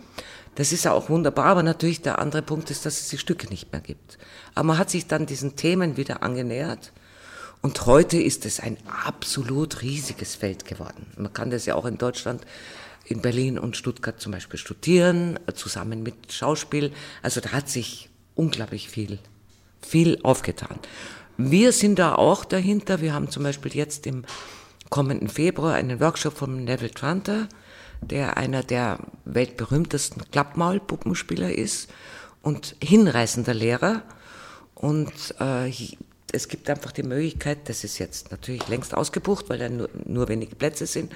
Das ist ja auch wunderbar, aber natürlich der andere Punkt ist, dass es die Stücke nicht mehr gibt. Aber man hat sich dann diesen Themen wieder angenähert. Und heute ist es ein absolut riesiges Feld geworden. Man kann das ja auch in Deutschland, in Berlin und Stuttgart zum Beispiel studieren, zusammen mit Schauspiel. Also da hat sich unglaublich viel, viel aufgetan. Wir sind da auch dahinter. Wir haben zum Beispiel jetzt im kommenden Februar einen Workshop von Neville Tranter, der einer der weltberühmtesten Klappmaulpuppenspieler ist und hinreißender Lehrer. Und äh, es gibt einfach die Möglichkeit, das ist jetzt natürlich längst ausgebucht, weil da nur, nur wenige Plätze sind,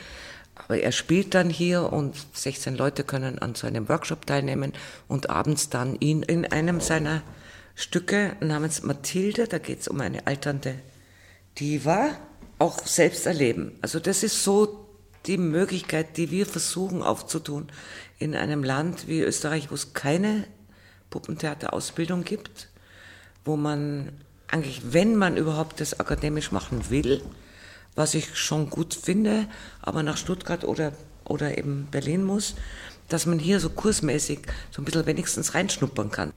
aber er spielt dann hier und 16 Leute können an so einem Workshop teilnehmen und abends dann ihn in einem seiner Stücke namens Mathilde, da geht es um eine alternde Diva, auch selbst erleben. Also das ist so die Möglichkeit, die wir versuchen aufzutun in einem Land wie Österreich, wo es keine Puppentheaterausbildung gibt, wo man eigentlich, wenn man überhaupt das akademisch machen will, was ich schon gut finde, aber nach Stuttgart oder, oder eben Berlin muss, dass man hier so kursmäßig so ein bisschen wenigstens reinschnuppern kann.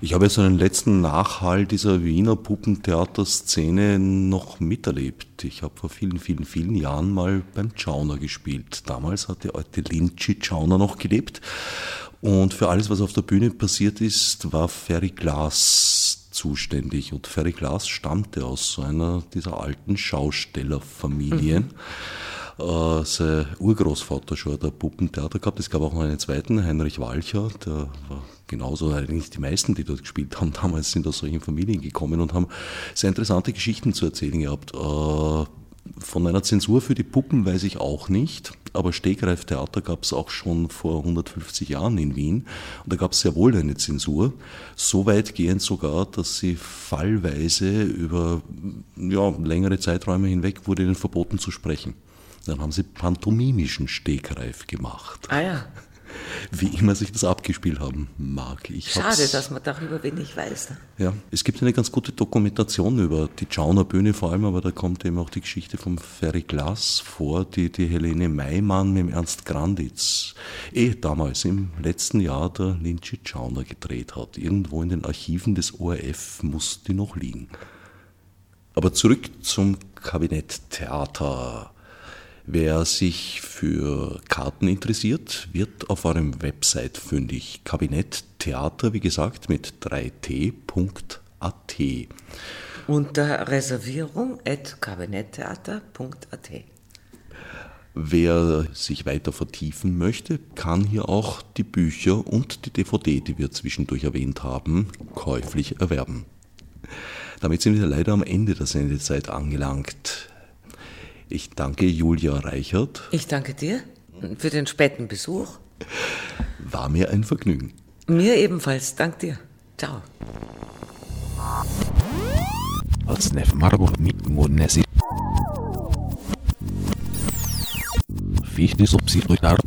Ich habe jetzt einen letzten Nachhall dieser Wiener Puppentheaterszene noch miterlebt. Ich habe vor vielen, vielen, vielen Jahren mal beim Chauner gespielt. Damals hat der alte Linci Chauner noch gelebt. Und für alles, was auf der Bühne passiert ist, war Ferry Glass zuständig. Und Ferry Glass stammte aus so einer dieser alten Schaustellerfamilien. Mhm äh, sein Urgroßvater schon der Puppentheater gehabt. Es gab auch noch einen zweiten, Heinrich Walcher, der war genauso eigentlich die meisten, die dort gespielt haben, (laughs) damals sind aus solchen Familien gekommen und haben sehr interessante Geschichten zu erzählen gehabt. Äh, von einer Zensur für die Puppen weiß ich auch nicht, aber Stegreiftheater gab es auch schon vor 150 Jahren in Wien und da gab es sehr wohl eine Zensur, so weitgehend sogar, dass sie fallweise über ja, längere Zeiträume hinweg wurde ihnen verboten zu sprechen. Dann haben sie pantomimischen Stegreif gemacht. Ah ja. Wie immer sich das abgespielt haben mag. Ich Schade, dass man darüber wenig weiß. Ne? Ja, es gibt eine ganz gute Dokumentation über die Tschauner Bühne vor allem, aber da kommt eben auch die Geschichte vom Ferry Glass vor, die die Helene Maimann mit dem Ernst Granditz eh damals im letzten Jahr der Linci Tschauner gedreht hat. Irgendwo in den Archiven des ORF muss die noch liegen. Aber zurück zum Kabinetttheater. Wer sich für Karten interessiert, wird auf eurem Website fündig. Kabinett Theater, wie gesagt, mit 3t.at. Unter Reservierung at kabinetttheater.at. Wer sich weiter vertiefen möchte, kann hier auch die Bücher und die DVD, die wir zwischendurch erwähnt haben, käuflich erwerben. Damit sind wir leider am Ende der Sendezeit angelangt. Ich danke Julia Reichert. Ich danke dir für den späten Besuch. War mir ein Vergnügen. Mir ebenfalls. Dank dir. Ciao. Als Marburg mit Monesi. Fichte subsidiar.